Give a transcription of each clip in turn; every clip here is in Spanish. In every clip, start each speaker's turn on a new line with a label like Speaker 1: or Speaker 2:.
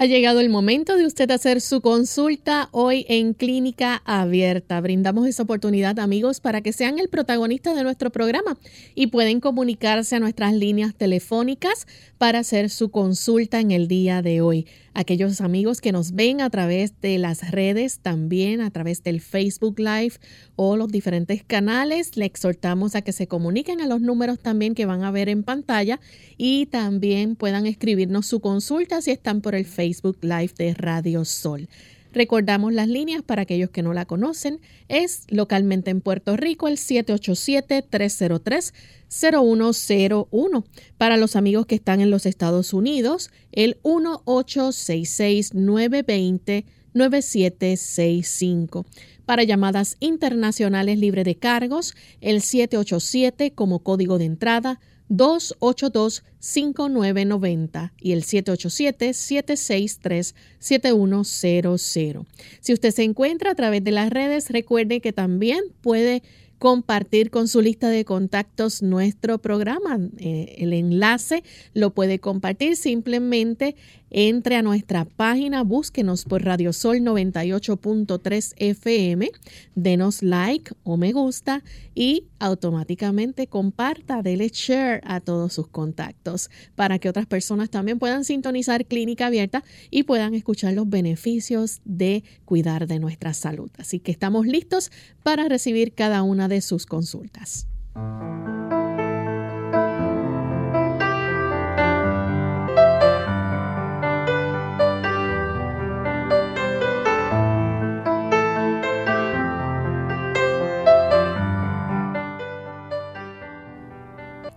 Speaker 1: Ha llegado el momento de usted hacer su consulta hoy en Clínica Abierta. Brindamos esa oportunidad, amigos, para que sean el protagonista de nuestro programa y pueden comunicarse a nuestras líneas telefónicas para hacer su consulta en el día de hoy aquellos amigos que nos ven a través de las redes, también a través del Facebook Live o los diferentes canales. Le exhortamos a que se comuniquen a los números también que van a ver en pantalla y también puedan escribirnos su consulta si están por el Facebook Live de Radio Sol. Recordamos las líneas para aquellos que no la conocen. Es localmente en Puerto Rico el 787-303-0101. Para los amigos que están en los Estados Unidos, el 1866-920-9765. Para llamadas internacionales libre de cargos, el 787 como código de entrada 282-5990 y el 787-763-7100. Si usted se encuentra a través de las redes, recuerde que también puede compartir con su lista de contactos nuestro programa. Eh, el enlace lo puede compartir simplemente entre a nuestra página, búsquenos por Radio Sol 98.3 FM, denos like o me gusta y automáticamente comparta, dele share a todos sus contactos para que otras personas también puedan sintonizar Clínica Abierta y puedan escuchar los beneficios de cuidar de nuestra salud. Así que estamos listos para recibir cada una de sus consultas.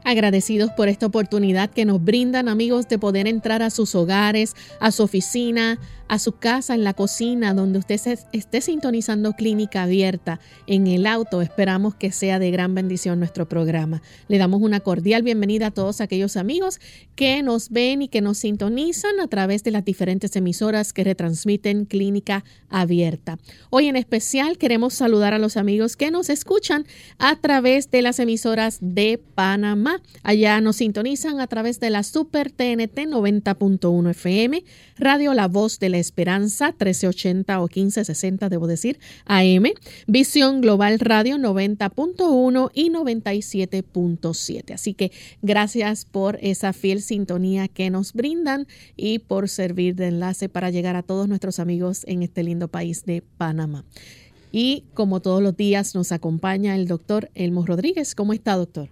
Speaker 1: Agradecidos por esta oportunidad que nos brindan amigos de poder entrar a sus hogares, a su oficina, a su casa, en la cocina, donde usted se esté sintonizando clínica abierta, en el auto. Esperamos que sea de gran bendición nuestro programa. Le damos una cordial bienvenida a todos aquellos amigos que nos ven y que nos sintonizan a través de las diferentes emisoras que retransmiten clínica abierta. Hoy en especial queremos saludar a los amigos que nos escuchan a través de las emisoras de Panamá. Allá nos sintonizan a través de la Super TNT 90.1 FM, Radio La Voz de la Esperanza 1380 o 1560, debo decir, AM, Visión Global Radio 90.1 y 97.7. Así que gracias por esa fiel sintonía que nos brindan y por servir de enlace para llegar a todos nuestros amigos en este lindo país de Panamá. Y como todos los días nos acompaña el doctor Elmo Rodríguez. ¿Cómo está, doctor?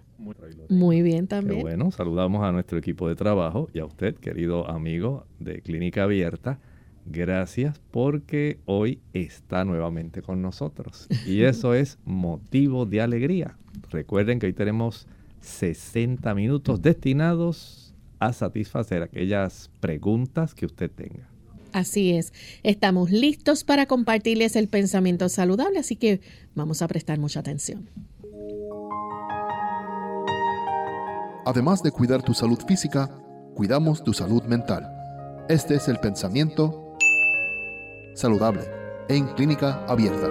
Speaker 1: Muy, bien también.
Speaker 2: bueno, saludamos a nuestro equipo de trabajo y a usted, querido amigo de Clínica Abierta. Gracias porque hoy está nuevamente con nosotros y eso es motivo de alegría. Recuerden que hoy tenemos 60 minutos destinados a satisfacer aquellas preguntas que usted tenga.
Speaker 1: Así es, estamos listos para compartirles el pensamiento saludable, así que vamos a prestar mucha atención.
Speaker 3: Además de cuidar tu salud física, cuidamos tu salud mental. Este es el pensamiento saludable en clínica abierta.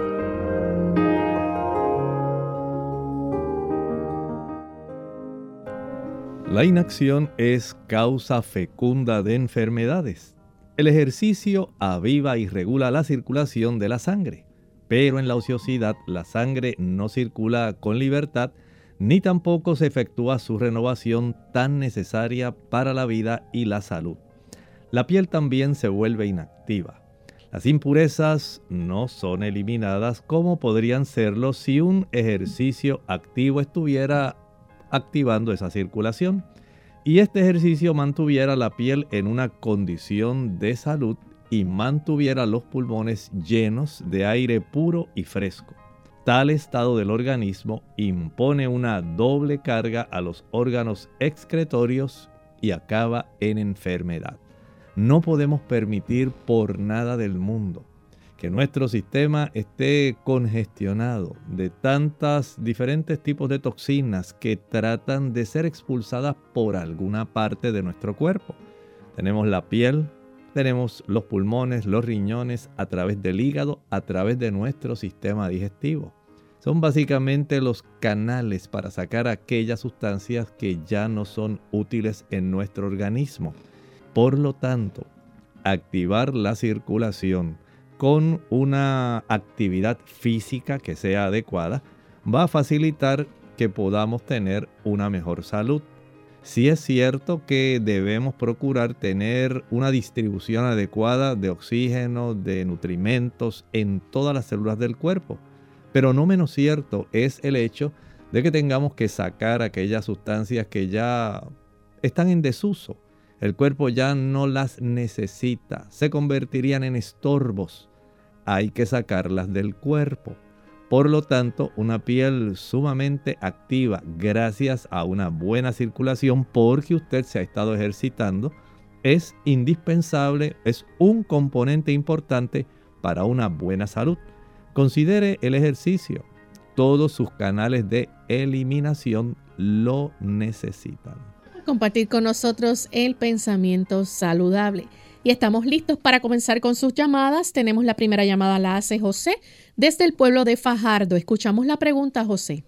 Speaker 2: La inacción es causa fecunda de enfermedades. El ejercicio aviva y regula la circulación de la sangre, pero en la ociosidad la sangre no circula con libertad ni tampoco se efectúa su renovación tan necesaria para la vida y la salud. La piel también se vuelve inactiva. Las impurezas no son eliminadas como podrían serlo si un ejercicio activo estuviera activando esa circulación y este ejercicio mantuviera la piel en una condición de salud y mantuviera los pulmones llenos de aire puro y fresco. Tal estado del organismo impone una doble carga a los órganos excretorios y acaba en enfermedad. No podemos permitir por nada del mundo que nuestro sistema esté congestionado de tantas diferentes tipos de toxinas que tratan de ser expulsadas por alguna parte de nuestro cuerpo. Tenemos la piel, tenemos los pulmones, los riñones, a través del hígado, a través de nuestro sistema digestivo. Son básicamente los canales para sacar aquellas sustancias que ya no son útiles en nuestro organismo. Por lo tanto, activar la circulación con una actividad física que sea adecuada va a facilitar que podamos tener una mejor salud. Si es cierto que debemos procurar tener una distribución adecuada de oxígeno, de nutrimentos en todas las células del cuerpo. Pero no menos cierto es el hecho de que tengamos que sacar aquellas sustancias que ya están en desuso. El cuerpo ya no las necesita, se convertirían en estorbos hay que sacarlas del cuerpo. Por lo tanto, una piel sumamente activa gracias a una buena circulación porque usted se ha estado ejercitando es indispensable, es un componente importante para una buena salud. Considere el ejercicio. Todos sus canales de eliminación lo necesitan.
Speaker 1: Compartir con nosotros el pensamiento saludable y estamos listos para comenzar con sus llamadas. Tenemos la primera llamada, la hace José desde el pueblo de Fajardo. Escuchamos la pregunta, José.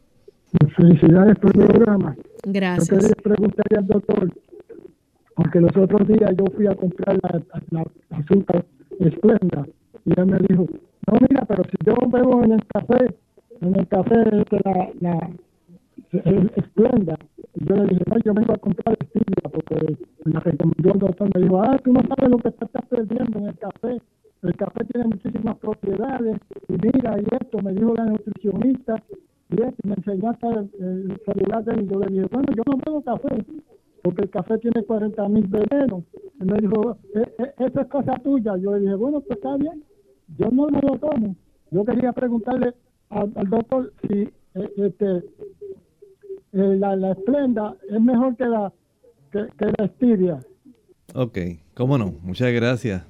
Speaker 4: Felicidades por el programa.
Speaker 1: Gracias.
Speaker 4: Yo quería preguntarle al doctor, porque los otros días yo fui a comprar la, azúcar esplenda y él me dijo, no, mira, pero si yo bebo en el café, en el café la, la, esplenda, yo le dije, no, yo vengo a comprar stevia porque me recomendó el doctor, me dijo, ah, tú no sabes lo que estás perdiendo en el café. El café tiene muchísimas propiedades y mira, y esto, me dijo la nutricionista, y esto, me enseñaste el, el celular de y yo le dije, bueno, yo no bebo café, porque el café tiene 40 mil venenos. Y me dijo, e, e, eso es cosa tuya. Yo le dije, bueno, pues está bien, yo no me lo tomo. Yo quería preguntarle al, doctor si eh, este, la, la esplenda es mejor que la, que, la stevia.
Speaker 2: Ok, cómo no, muchas gracias.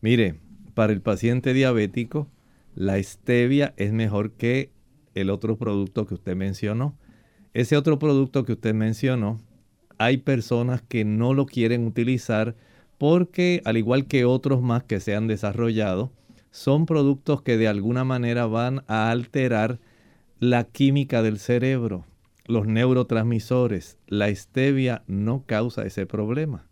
Speaker 2: Mire, para el paciente diabético, la stevia es mejor que el otro producto que usted mencionó. Ese otro producto que usted mencionó, hay personas que no lo quieren utilizar porque, al igual que otros más que se han desarrollado, son productos que de alguna manera van a alterar la química del cerebro los neurotransmisores, la stevia no causa ese problema.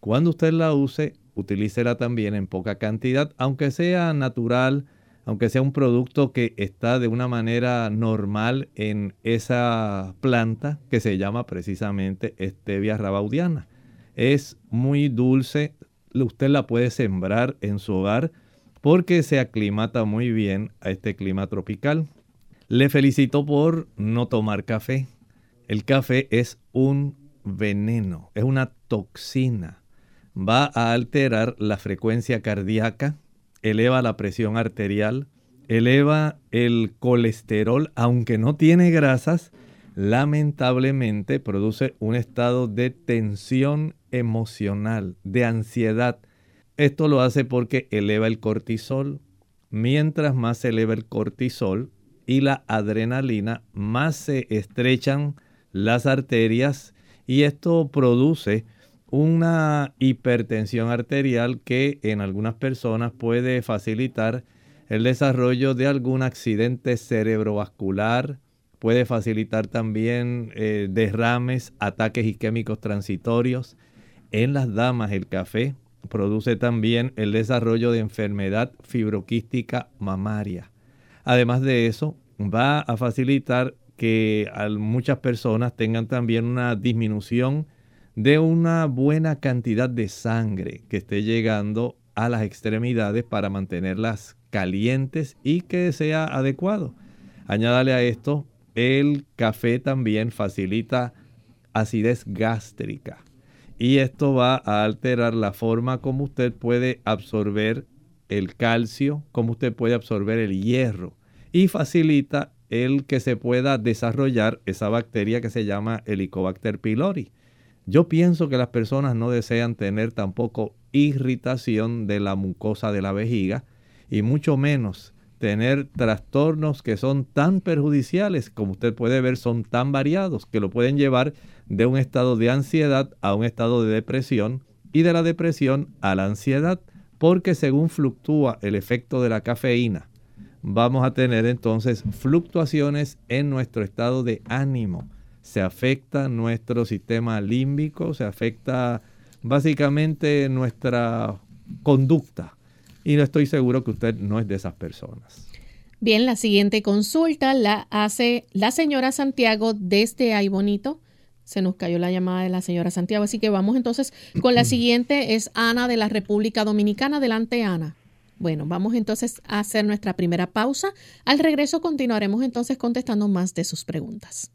Speaker 2: Cuando usted la use, utilícela también en poca cantidad, aunque sea natural, aunque sea un producto que está de una manera normal en esa planta que se llama precisamente stevia rabaudiana. Es muy dulce, usted la puede sembrar en su hogar porque se aclimata muy bien a este clima tropical. Le felicito por no tomar café. El café es un veneno, es una toxina. Va a alterar la frecuencia cardíaca, eleva la presión arterial, eleva el colesterol, aunque no tiene grasas, lamentablemente produce un estado de tensión emocional, de ansiedad. Esto lo hace porque eleva el cortisol. Mientras más se eleva el cortisol y la adrenalina, más se estrechan las arterias y esto produce una hipertensión arterial que en algunas personas puede facilitar el desarrollo de algún accidente cerebrovascular, puede facilitar también eh, derrames, ataques isquémicos transitorios. En las damas el café produce también el desarrollo de enfermedad fibroquística mamaria. Además de eso, va a facilitar que muchas personas tengan también una disminución de una buena cantidad de sangre que esté llegando a las extremidades para mantenerlas calientes y que sea adecuado. Añádale a esto, el café también facilita acidez gástrica y esto va a alterar la forma como usted puede absorber el calcio, como usted puede absorber el hierro y facilita el que se pueda desarrollar esa bacteria que se llama Helicobacter pylori. Yo pienso que las personas no desean tener tampoco irritación de la mucosa de la vejiga y mucho menos tener trastornos que son tan perjudiciales, como usted puede ver, son tan variados que lo pueden llevar de un estado de ansiedad a un estado de depresión y de la depresión a la ansiedad, porque según fluctúa el efecto de la cafeína, vamos a tener entonces fluctuaciones en nuestro estado de ánimo. Se afecta nuestro sistema límbico, se afecta básicamente nuestra conducta. Y no estoy seguro que usted no es de esas personas.
Speaker 1: Bien, la siguiente consulta la hace la señora Santiago desde Ay Bonito. Se nos cayó la llamada de la señora Santiago, así que vamos entonces con la siguiente. Es Ana de la República Dominicana. Adelante, Ana. Bueno, vamos entonces a hacer nuestra primera pausa. Al regreso continuaremos entonces contestando más de sus preguntas.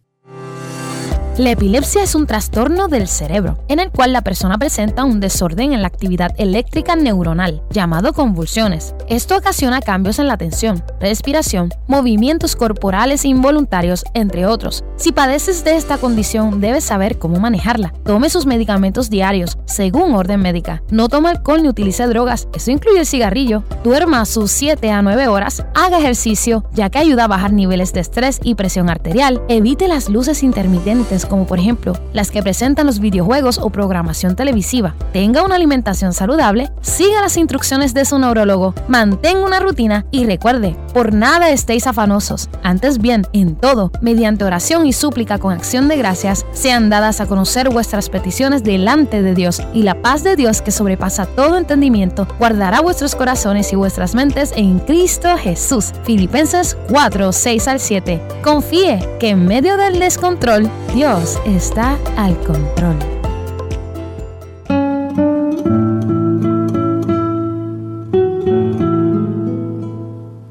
Speaker 5: La epilepsia es un trastorno del cerebro, en el cual la persona presenta un desorden en la actividad eléctrica neuronal, llamado convulsiones. Esto ocasiona cambios en la atención, respiración, movimientos corporales involuntarios, entre otros. Si padeces de esta condición, debes saber cómo manejarla. Tome sus medicamentos diarios, según orden médica. No tome alcohol ni utilice drogas, eso incluye el cigarrillo. Duerma sus 7 a 9 horas, haga ejercicio, ya que ayuda a bajar niveles de estrés y presión arterial. Evite las luces intermitentes como por ejemplo las que presentan los videojuegos o programación televisiva. Tenga una alimentación saludable, siga las instrucciones de su neurólogo, mantenga una rutina y recuerde, por nada estéis afanosos. Antes bien, en todo, mediante oración y súplica con acción de gracias, sean dadas a conocer vuestras peticiones delante de Dios y la paz de Dios que sobrepasa todo entendimiento guardará vuestros corazones y vuestras mentes en Cristo Jesús. Filipenses 4, 6 al 7. Confíe que en medio del descontrol, Dios está al control.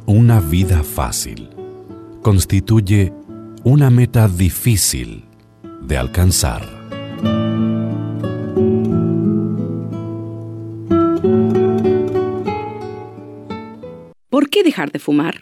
Speaker 6: Una vida fácil constituye una meta difícil de alcanzar.
Speaker 7: ¿Por qué dejar de fumar?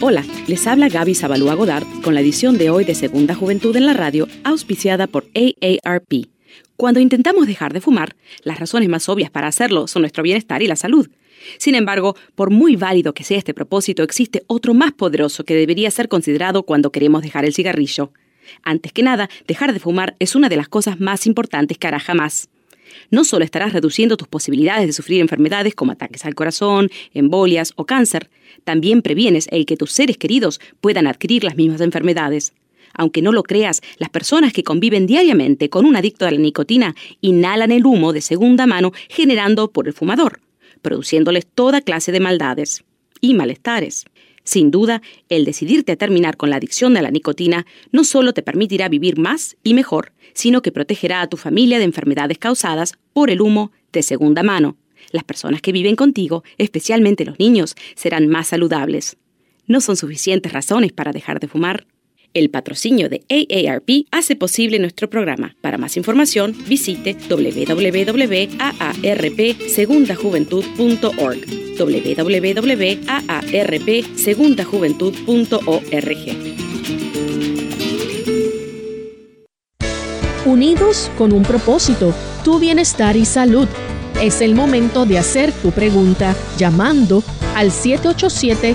Speaker 7: Hola, les habla Gaby Zabalúa Godard con la edición de hoy de Segunda Juventud en la Radio, auspiciada por AARP. Cuando intentamos dejar de fumar, las razones más obvias para hacerlo son nuestro bienestar y la salud. Sin embargo, por muy válido que sea este propósito, existe otro más poderoso que debería ser considerado cuando queremos dejar el cigarrillo. Antes que nada, dejar de fumar es una de las cosas más importantes que hará jamás no solo estarás reduciendo tus posibilidades de sufrir enfermedades como ataques al corazón, embolias o cáncer, también previenes el que tus seres queridos puedan adquirir las mismas enfermedades. Aunque no lo creas, las personas que conviven diariamente con un adicto a la nicotina inhalan el humo de segunda mano generando por el fumador, produciéndoles toda clase de maldades y malestares. Sin duda, el decidirte a terminar con la adicción a la nicotina no solo te permitirá vivir más y mejor, sino que protegerá a tu familia de enfermedades causadas por el humo de segunda mano. Las personas que viven contigo, especialmente los niños, serán más saludables. ¿No son suficientes razones para dejar de fumar? El patrocinio de AARP hace posible nuestro programa. Para más información, visite www.aarpsegundajuventud.org www.aarpsegundajuventud.org
Speaker 1: Unidos con un propósito, tu bienestar y salud. Es el momento de hacer tu pregunta llamando al 787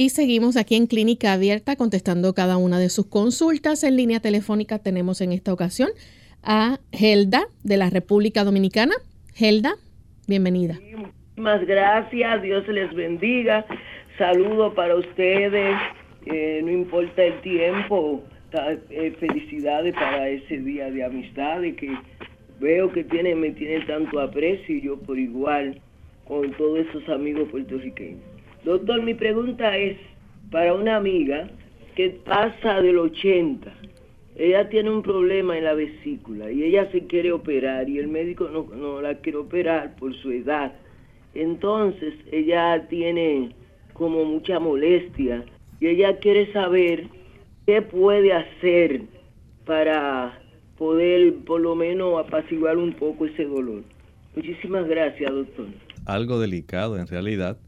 Speaker 1: Y seguimos aquí en Clínica Abierta contestando cada una de sus consultas. En línea telefónica tenemos en esta ocasión a Helda de la República Dominicana. Helda, bienvenida.
Speaker 8: muchísimas gracias, Dios les bendiga. Saludo para ustedes, eh, no importa el tiempo, eh, felicidades para ese día de amistad y que veo que tiene, me tiene tanto aprecio y yo por igual con todos esos amigos puertorriqueños. Doctor, mi pregunta es para una amiga que pasa del 80. Ella tiene un problema en la vesícula y ella se quiere operar y el médico no, no la quiere operar por su edad. Entonces ella tiene como mucha molestia y ella quiere saber qué puede hacer para poder por lo menos apaciguar un poco ese dolor. Muchísimas gracias, doctor.
Speaker 2: Algo delicado en realidad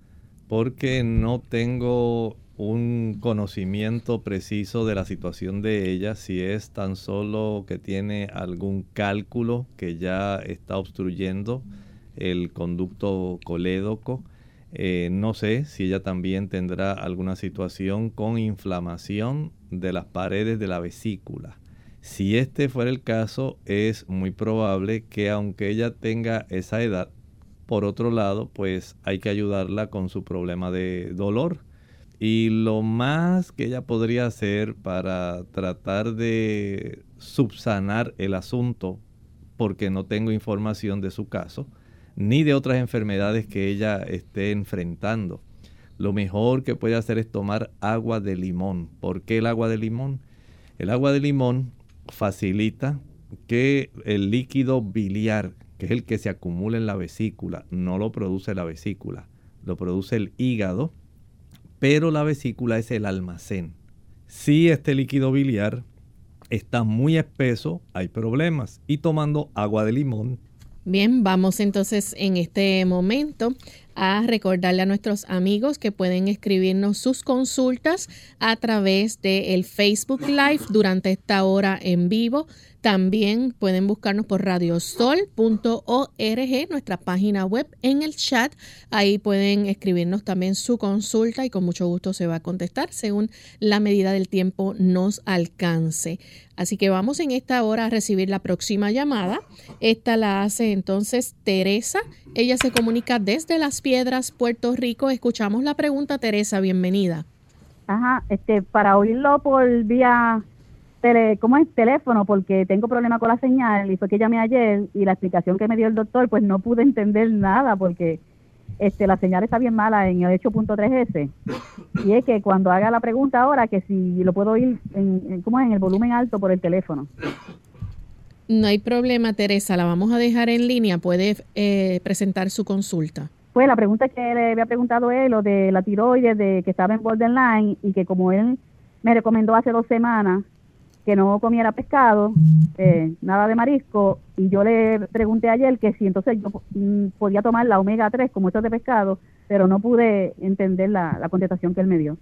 Speaker 2: porque no tengo un conocimiento preciso de la situación de ella, si es tan solo que tiene algún cálculo que ya está obstruyendo el conducto colédoco. Eh, no sé si ella también tendrá alguna situación con inflamación de las paredes de la vesícula. Si este fuera el caso, es muy probable que aunque ella tenga esa edad, por otro lado, pues hay que ayudarla con su problema de dolor. Y lo más que ella podría hacer para tratar de subsanar el asunto, porque no tengo información de su caso, ni de otras enfermedades que ella esté enfrentando. Lo mejor que puede hacer es tomar agua de limón. ¿Por qué el agua de limón? El agua de limón facilita que el líquido biliar que es el que se acumula en la vesícula, no lo produce la vesícula, lo produce el hígado, pero la vesícula es el almacén. Si este líquido biliar está muy espeso, hay problemas. Y tomando agua de limón.
Speaker 1: Bien, vamos entonces en este momento a recordarle a nuestros amigos que pueden escribirnos sus consultas a través del Facebook Live durante esta hora en vivo también pueden buscarnos por radiosol.org, nuestra página web, en el chat. Ahí pueden escribirnos también su consulta y con mucho gusto se va a contestar según la medida del tiempo nos alcance. Así que vamos en esta hora a recibir la próxima llamada. Esta la hace entonces Teresa. Ella se comunica desde Las Piedras, Puerto Rico. Escuchamos la pregunta, Teresa. Bienvenida.
Speaker 9: Ajá, este, para oírlo por vía ¿cómo es? Teléfono, porque tengo problema con la señal y fue que llamé ayer y la explicación que me dio el doctor, pues no pude entender nada porque este la señal está bien mala en el 8.3S. Y es que cuando haga la pregunta ahora, que si lo puedo oír, en, ¿cómo es? En el volumen alto por el teléfono.
Speaker 1: No hay problema, Teresa, la vamos a dejar en línea. Puede eh, presentar su consulta.
Speaker 9: Pues la pregunta que le había preguntado él, lo de la tiroides, de que estaba en borderline y que como él me recomendó hace dos semanas que no comiera pescado, eh, nada de marisco, y yo le pregunté ayer que si entonces yo mm, podía tomar la omega 3 como esto de pescado, pero no pude entender la, contestación que él me dio.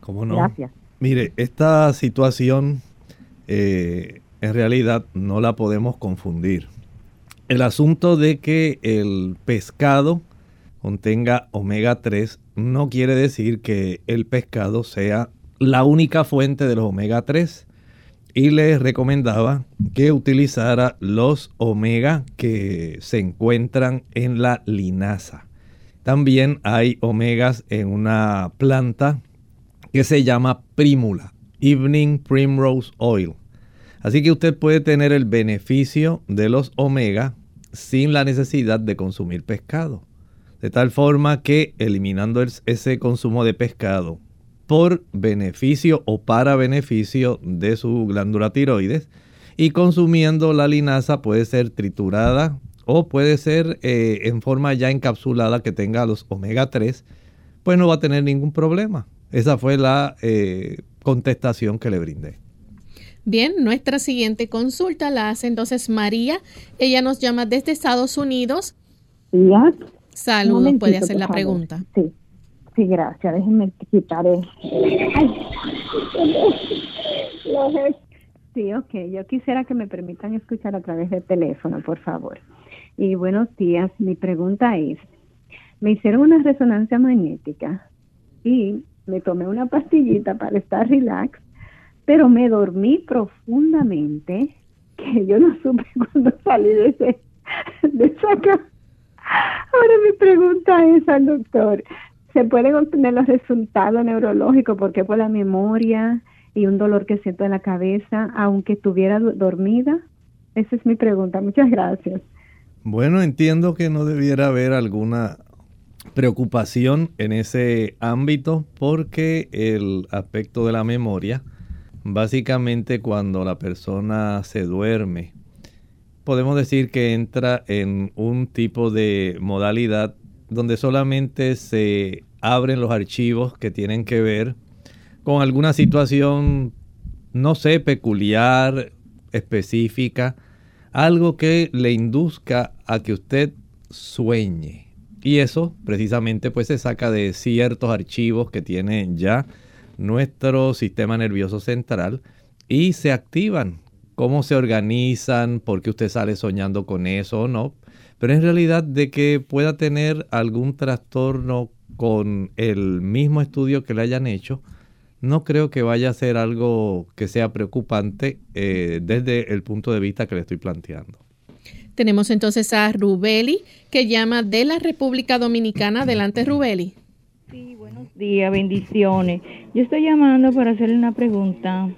Speaker 2: ¿Cómo no? Gracias. Mire, esta situación eh, en realidad no la podemos confundir. El asunto de que el pescado contenga omega 3 no quiere decir que el pescado sea la única fuente de los omega 3 y les recomendaba que utilizara los omega que se encuentran en la linaza. También hay omegas en una planta que se llama primula, Evening Primrose Oil. Así que usted puede tener el beneficio de los omega sin la necesidad de consumir pescado. De tal forma que eliminando ese consumo de pescado por beneficio o para beneficio de su glándula tiroides. Y consumiendo la linaza puede ser triturada o puede ser eh, en forma ya encapsulada que tenga los omega 3, pues no va a tener ningún problema. Esa fue la eh, contestación que le brindé.
Speaker 1: Bien, nuestra siguiente consulta la hace entonces María. Ella nos llama desde Estados Unidos. Saludos, puede hacer la pregunta.
Speaker 10: Sí. Sí, gracias. Déjenme quitar el... Sí, ok. Yo quisiera que me permitan escuchar a través del teléfono, por favor. Y buenos días. Mi pregunta es, me hicieron una resonancia magnética y me tomé una pastillita para estar relax, pero me dormí profundamente, que yo no supe cuando salí de ese, de esa Ahora mi pregunta es al doctor, ¿se pueden obtener los resultados neurológicos porque por la memoria y un dolor que siento en la cabeza, aunque estuviera dormida? Esa es mi pregunta. Muchas gracias.
Speaker 2: Bueno, entiendo que no debiera haber alguna preocupación en ese ámbito porque el aspecto de la memoria, básicamente cuando la persona se duerme, podemos decir que entra en un tipo de modalidad donde solamente se abren los archivos que tienen que ver con alguna situación, no sé, peculiar, específica, algo que le induzca a que usted sueñe. Y eso precisamente pues se saca de ciertos archivos que tiene ya nuestro sistema nervioso central y se activan. Cómo se organizan, por qué usted sale soñando con eso o no. Pero en realidad de que pueda tener algún trastorno con el mismo estudio que le hayan hecho, no creo que vaya a ser algo que sea preocupante eh, desde el punto de vista que le estoy planteando.
Speaker 1: Tenemos entonces a Rubeli, que llama de la República Dominicana. Adelante, Rubeli.
Speaker 11: Sí, buenos días, bendiciones. Yo estoy llamando para hacerle una pregunta.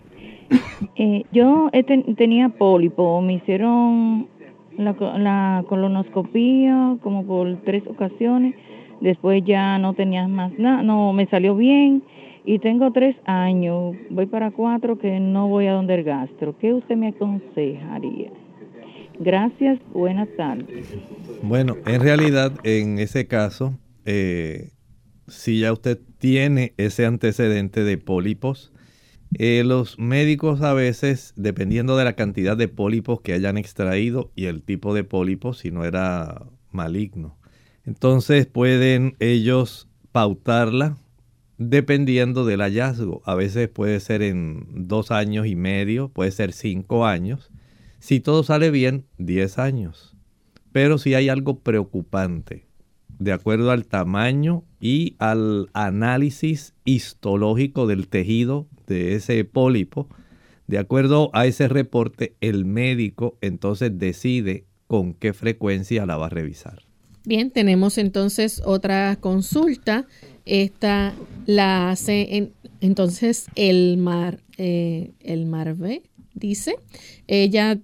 Speaker 11: Eh, yo tenía pólipo, me hicieron la, la colonoscopía como por tres ocasiones, después ya no tenía más nada, no me salió bien y tengo tres años, voy para cuatro que no voy a donde el gastro. ¿Qué usted me aconsejaría? Gracias, buenas tardes.
Speaker 2: Bueno, en realidad en ese caso, eh, si ya usted tiene ese antecedente de pólipos, eh, los médicos a veces, dependiendo de la cantidad de pólipos que hayan extraído y el tipo de pólipos, si no era maligno, entonces pueden ellos pautarla dependiendo del hallazgo. A veces puede ser en dos años y medio, puede ser cinco años. Si todo sale bien, diez años. Pero si hay algo preocupante, de acuerdo al tamaño y al análisis histológico del tejido de ese pólipo, de acuerdo a ese reporte, el médico entonces decide con qué frecuencia la va a revisar.
Speaker 1: Bien, tenemos entonces otra consulta esta la hace entonces el Mar, eh, el Marve, dice. Ella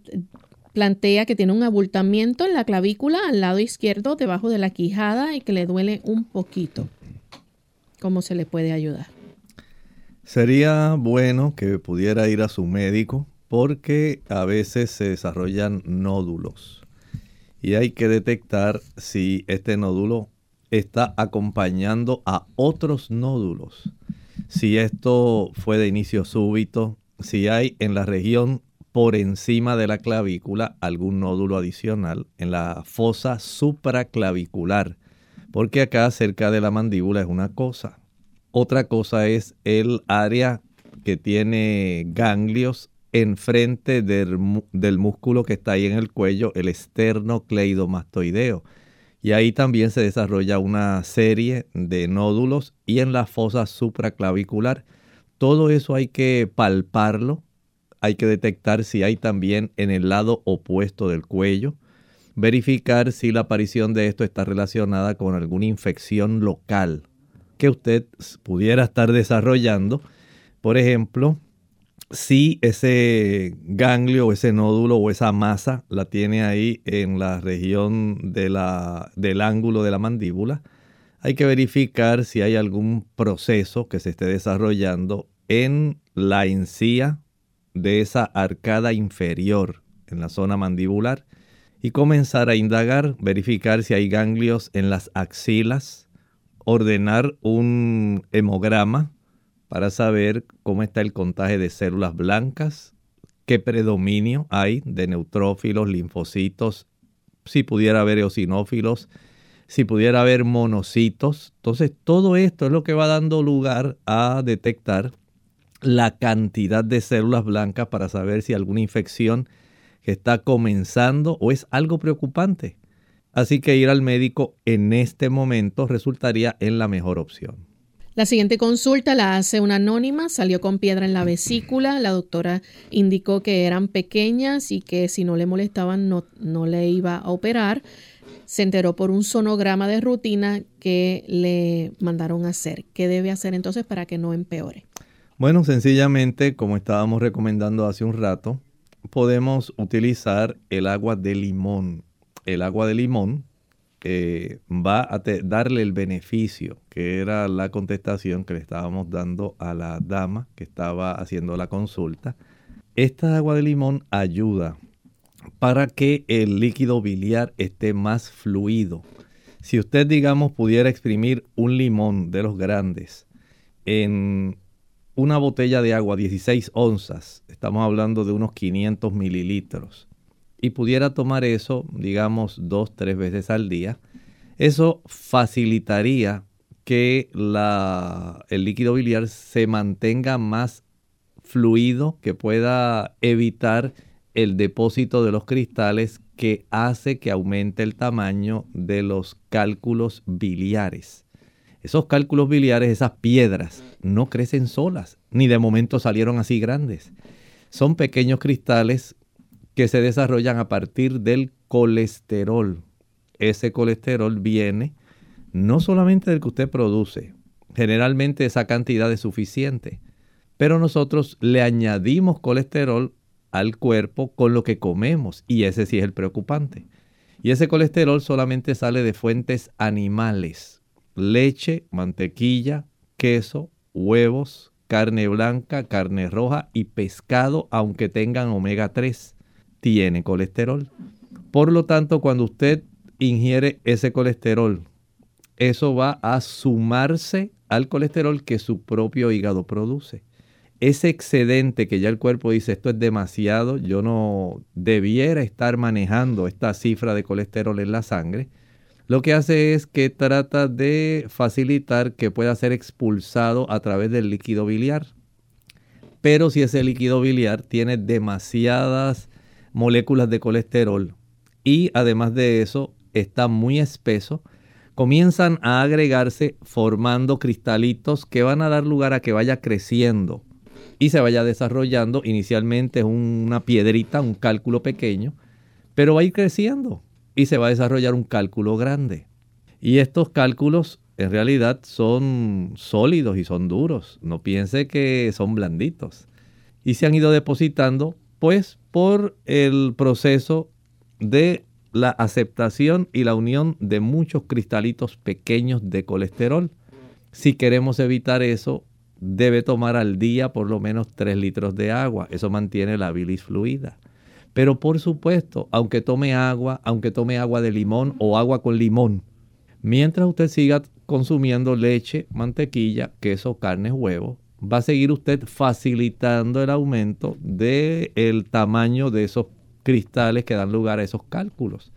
Speaker 1: plantea que tiene un abultamiento en la clavícula al lado izquierdo, debajo de la quijada y que le duele un poquito. ¿Cómo se le puede ayudar?
Speaker 2: Sería bueno que pudiera ir a su médico porque a veces se desarrollan nódulos y hay que detectar si este nódulo está acompañando a otros nódulos. Si esto fue de inicio súbito, si hay en la región por encima de la clavícula algún nódulo adicional en la fosa supraclavicular, porque acá cerca de la mandíbula es una cosa. Otra cosa es el área que tiene ganglios enfrente del, del músculo que está ahí en el cuello, el esternocleidomastoideo y ahí también se desarrolla una serie de nódulos y en la fosa supraclavicular. Todo eso hay que palparlo, hay que detectar si hay también en el lado opuesto del cuello, verificar si la aparición de esto está relacionada con alguna infección local que usted pudiera estar desarrollando. Por ejemplo, si ese ganglio o ese nódulo o esa masa la tiene ahí en la región de la, del ángulo de la mandíbula, hay que verificar si hay algún proceso que se esté desarrollando en la encía de esa arcada inferior en la zona mandibular y comenzar a indagar, verificar si hay ganglios en las axilas, ordenar un hemograma para saber cómo está el contagio de células blancas, qué predominio hay de neutrófilos, linfocitos, si pudiera haber eosinófilos, si pudiera haber monocitos. Entonces, todo esto es lo que va dando lugar a detectar la cantidad de células blancas para saber si alguna infección está comenzando o es algo preocupante. Así que ir al médico en este momento resultaría en la mejor opción.
Speaker 1: La siguiente consulta la hace una anónima, salió con piedra en la vesícula, la doctora indicó que eran pequeñas y que si no le molestaban no, no le iba a operar. Se enteró por un sonograma de rutina que le mandaron a hacer. ¿Qué debe hacer entonces para que no empeore?
Speaker 2: Bueno, sencillamente, como estábamos recomendando hace un rato, podemos utilizar el agua de limón. El agua de limón que va a darle el beneficio, que era la contestación que le estábamos dando a la dama que estaba haciendo la consulta. Esta agua de limón ayuda para que el líquido biliar esté más fluido. Si usted, digamos, pudiera exprimir un limón de los grandes en una botella de agua, 16 onzas, estamos hablando de unos 500 mililitros, y pudiera tomar eso, digamos, dos, tres veces al día, eso facilitaría que la, el líquido biliar se mantenga más fluido, que pueda evitar el depósito de los cristales que hace que aumente el tamaño de los cálculos biliares. Esos cálculos biliares, esas piedras, no crecen solas, ni de momento salieron así grandes. Son pequeños cristales que se desarrollan a partir del colesterol. Ese colesterol viene no solamente del que usted produce, generalmente esa cantidad es suficiente, pero nosotros le añadimos colesterol al cuerpo con lo que comemos y ese sí es el preocupante. Y ese colesterol solamente sale de fuentes animales, leche, mantequilla, queso, huevos, carne blanca, carne roja y pescado, aunque tengan omega 3 tiene colesterol. Por lo tanto, cuando usted ingiere ese colesterol, eso va a sumarse al colesterol que su propio hígado produce. Ese excedente que ya el cuerpo dice esto es demasiado, yo no debiera estar manejando esta cifra de colesterol en la sangre, lo que hace es que trata de facilitar que pueda ser expulsado a través del líquido biliar. Pero si ese líquido biliar tiene demasiadas moléculas de colesterol y además de eso está muy espeso, comienzan a agregarse formando cristalitos que van a dar lugar a que vaya creciendo y se vaya desarrollando. Inicialmente una piedrita, un cálculo pequeño, pero va a ir creciendo y se va a desarrollar un cálculo grande. Y estos cálculos en realidad son sólidos y son duros. No piense que son blanditos. Y se han ido depositando pues por el proceso de la aceptación y la unión de muchos cristalitos pequeños de colesterol. Si queremos evitar eso, debe tomar al día por lo menos 3 litros de agua. Eso mantiene la bilis fluida. Pero por supuesto, aunque tome agua, aunque tome agua de limón o agua con limón, mientras usted siga consumiendo leche, mantequilla, queso, carne, huevo, va a seguir usted facilitando el aumento del tamaño de esos cristales que dan lugar a esos cálculos.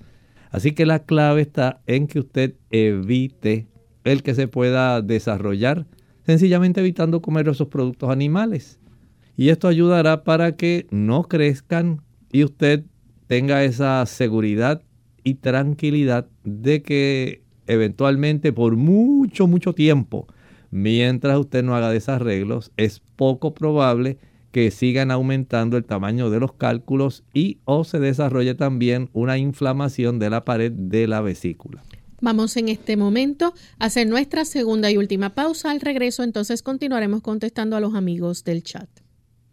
Speaker 2: Así que la clave está en que usted evite el que se pueda desarrollar, sencillamente evitando comer esos productos animales. Y esto ayudará para que no crezcan y usted tenga esa seguridad y tranquilidad de que eventualmente por mucho, mucho tiempo mientras usted no haga desarreglos, es poco probable que sigan aumentando el tamaño de los cálculos y o se desarrolle también una inflamación de la pared de la vesícula.
Speaker 1: Vamos en este momento a hacer nuestra segunda y última pausa. Al regreso entonces continuaremos contestando a los amigos del chat.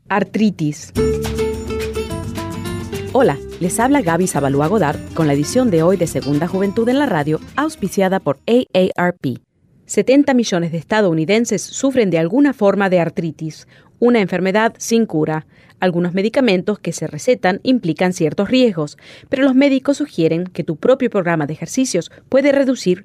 Speaker 7: Artritis. Hola, les habla Gaby Zabalúa Godard con la edición de hoy de Segunda Juventud en la Radio, auspiciada por AARP. 70 millones de estadounidenses sufren de alguna forma de artritis, una enfermedad sin cura. Algunos medicamentos que se recetan implican ciertos riesgos, pero los médicos sugieren que tu propio programa de ejercicios puede reducir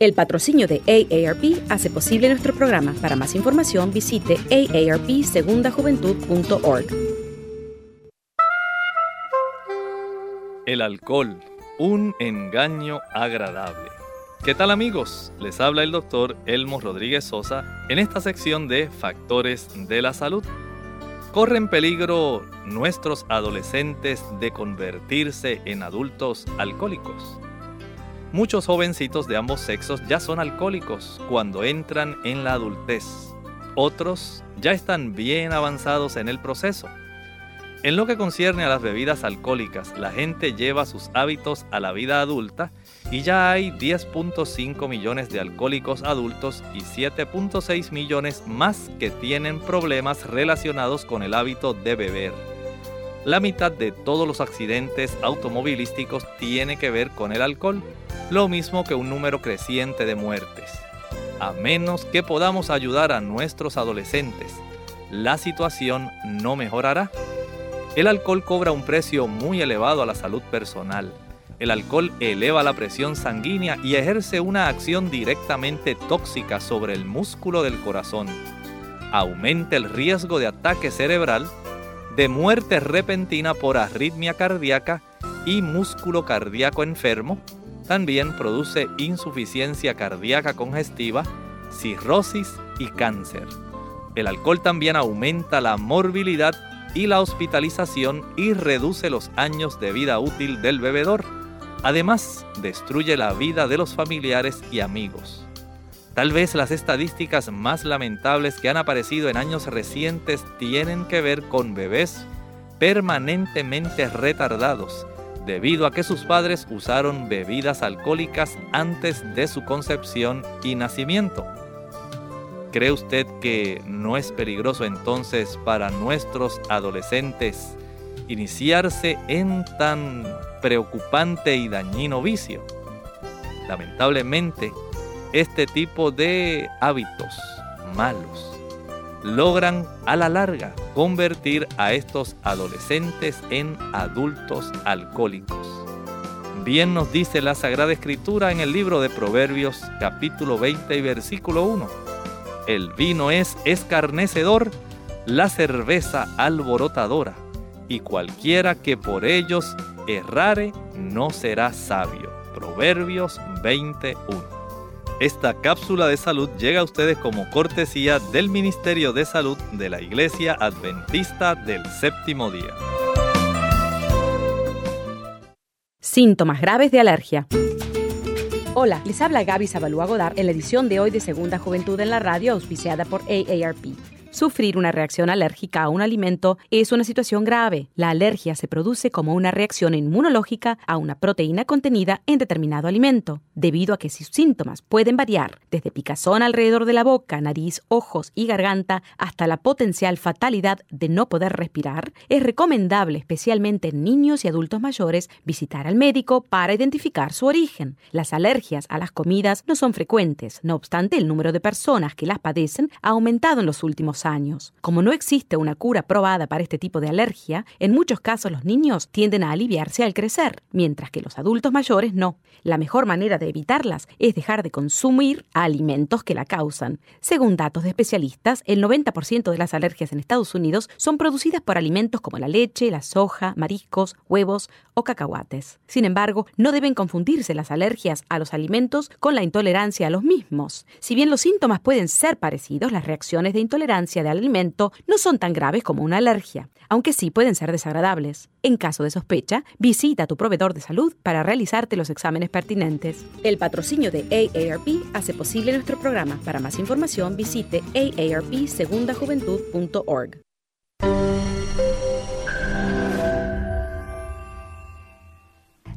Speaker 7: El patrocinio de AARP hace posible nuestro programa. Para más información visite aarpsegundajuventud.org.
Speaker 2: El alcohol un engaño agradable. ¿Qué tal amigos? Les habla el doctor Elmo Rodríguez Sosa en esta sección de Factores de la Salud. ¿Corren peligro nuestros adolescentes de convertirse en adultos alcohólicos? Muchos jovencitos de ambos sexos ya son alcohólicos cuando entran en la adultez. Otros ya están bien avanzados en el proceso en lo que concierne a las bebidas alcohólicas, la gente lleva sus hábitos a la vida adulta y ya hay 10.5 millones de alcohólicos adultos y 7.6 millones más que tienen problemas relacionados con el hábito de beber. La mitad de todos los accidentes automovilísticos tiene que ver con el alcohol, lo mismo que un número creciente de muertes. A menos que podamos ayudar a nuestros adolescentes, la situación no mejorará. El alcohol cobra un precio muy elevado a la salud personal. El alcohol eleva la presión sanguínea y ejerce una acción directamente tóxica sobre el músculo del corazón. Aumenta el riesgo de ataque cerebral, de muerte repentina por arritmia cardíaca y músculo cardíaco enfermo. También produce insuficiencia cardíaca congestiva, cirrosis y cáncer. El alcohol también aumenta la morbilidad y la hospitalización y reduce los años de vida útil del bebedor. Además, destruye la vida de los familiares y amigos. Tal vez las estadísticas más lamentables que han aparecido en años recientes tienen que ver con bebés permanentemente retardados debido a que sus padres usaron bebidas alcohólicas antes de su concepción y nacimiento. ¿Cree usted que no es peligroso entonces para nuestros adolescentes iniciarse en tan preocupante y dañino vicio? Lamentablemente, este tipo de hábitos malos logran a la larga convertir a estos adolescentes en adultos alcohólicos. Bien nos dice la Sagrada Escritura en el libro de Proverbios capítulo 20 y versículo 1 el vino es escarnecedor, la cerveza alborotadora, y cualquiera que por ellos errare no será sabio. Proverbios 21. Esta cápsula de salud llega a ustedes como cortesía del Ministerio de Salud de la Iglesia Adventista del Séptimo Día.
Speaker 7: Síntomas graves de alergia. Hola, les habla Gaby Zabalúa Godard en la edición de hoy de Segunda Juventud en la Radio, auspiciada por AARP. Sufrir una reacción alérgica a un alimento es una situación grave. La alergia se produce como una reacción inmunológica a una proteína contenida en determinado alimento, debido a que sus síntomas pueden variar desde picazón alrededor de la boca, nariz, ojos y garganta hasta la potencial fatalidad de no poder respirar. Es recomendable, especialmente en niños y adultos mayores, visitar al médico para identificar su origen. Las alergias a las comidas no son frecuentes, no obstante el número de personas que las padecen ha aumentado en los años. Como no existe una cura probada para este tipo de alergia, en muchos casos los niños tienden a aliviarse al crecer, mientras que los adultos mayores no. La mejor manera de evitarlas es dejar de consumir alimentos que la causan. Según datos de especialistas, el 90% de las alergias en Estados Unidos son producidas por alimentos como la leche, la soja, mariscos, huevos o cacahuates. Sin embargo, no deben confundirse las alergias a los alimentos con la intolerancia a los mismos. Si bien los síntomas pueden ser parecidos, las reacciones de intolerancia del alimento no son tan graves como una alergia, aunque sí pueden ser desagradables. En caso de sospecha, visita a tu proveedor de salud para realizarte los exámenes pertinentes. El patrocinio de AARP hace posible nuestro programa. Para más información, visite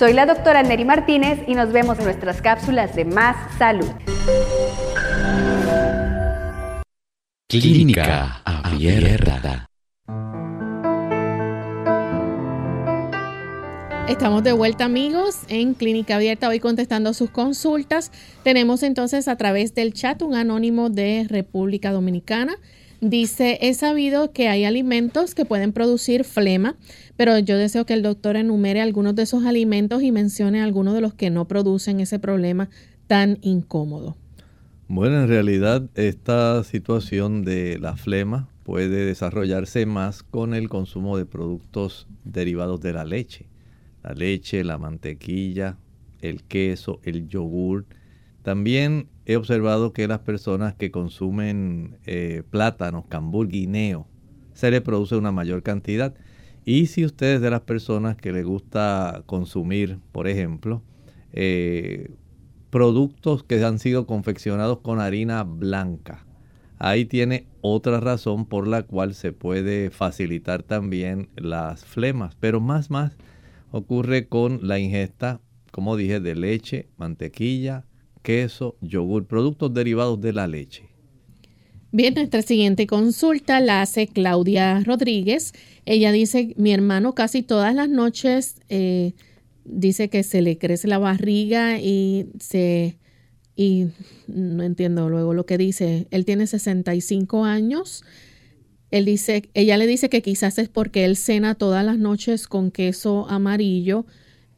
Speaker 12: Soy la doctora Neri Martínez y nos vemos en nuestras cápsulas de Más Salud.
Speaker 13: Clínica Abierta.
Speaker 1: Estamos de vuelta amigos en Clínica Abierta, hoy contestando sus consultas. Tenemos entonces a través del chat un anónimo de República Dominicana. Dice, he sabido que hay alimentos que pueden producir flema, pero yo deseo que el doctor enumere algunos de esos alimentos y mencione algunos de los que no producen ese problema tan incómodo.
Speaker 2: Bueno, en realidad esta situación de la flema puede desarrollarse más con el consumo de productos derivados de la leche. La leche, la mantequilla, el queso, el yogur. También he observado que las personas que consumen eh, plátanos, cambur, guineo, se le produce una mayor cantidad. Y si usted es de las personas que le gusta consumir, por ejemplo, eh, productos que han sido confeccionados con harina blanca, ahí tiene otra razón por la cual se puede facilitar también las flemas. Pero más, más ocurre con la ingesta, como dije, de leche, mantequilla, queso, yogur, productos derivados de la leche.
Speaker 1: Bien, nuestra siguiente consulta la hace Claudia Rodríguez. Ella dice, mi hermano casi todas las noches eh, dice que se le crece la barriga y se... Y no entiendo luego lo que dice. Él tiene 65 años. Él dice, ella le dice que quizás es porque él cena todas las noches con queso amarillo,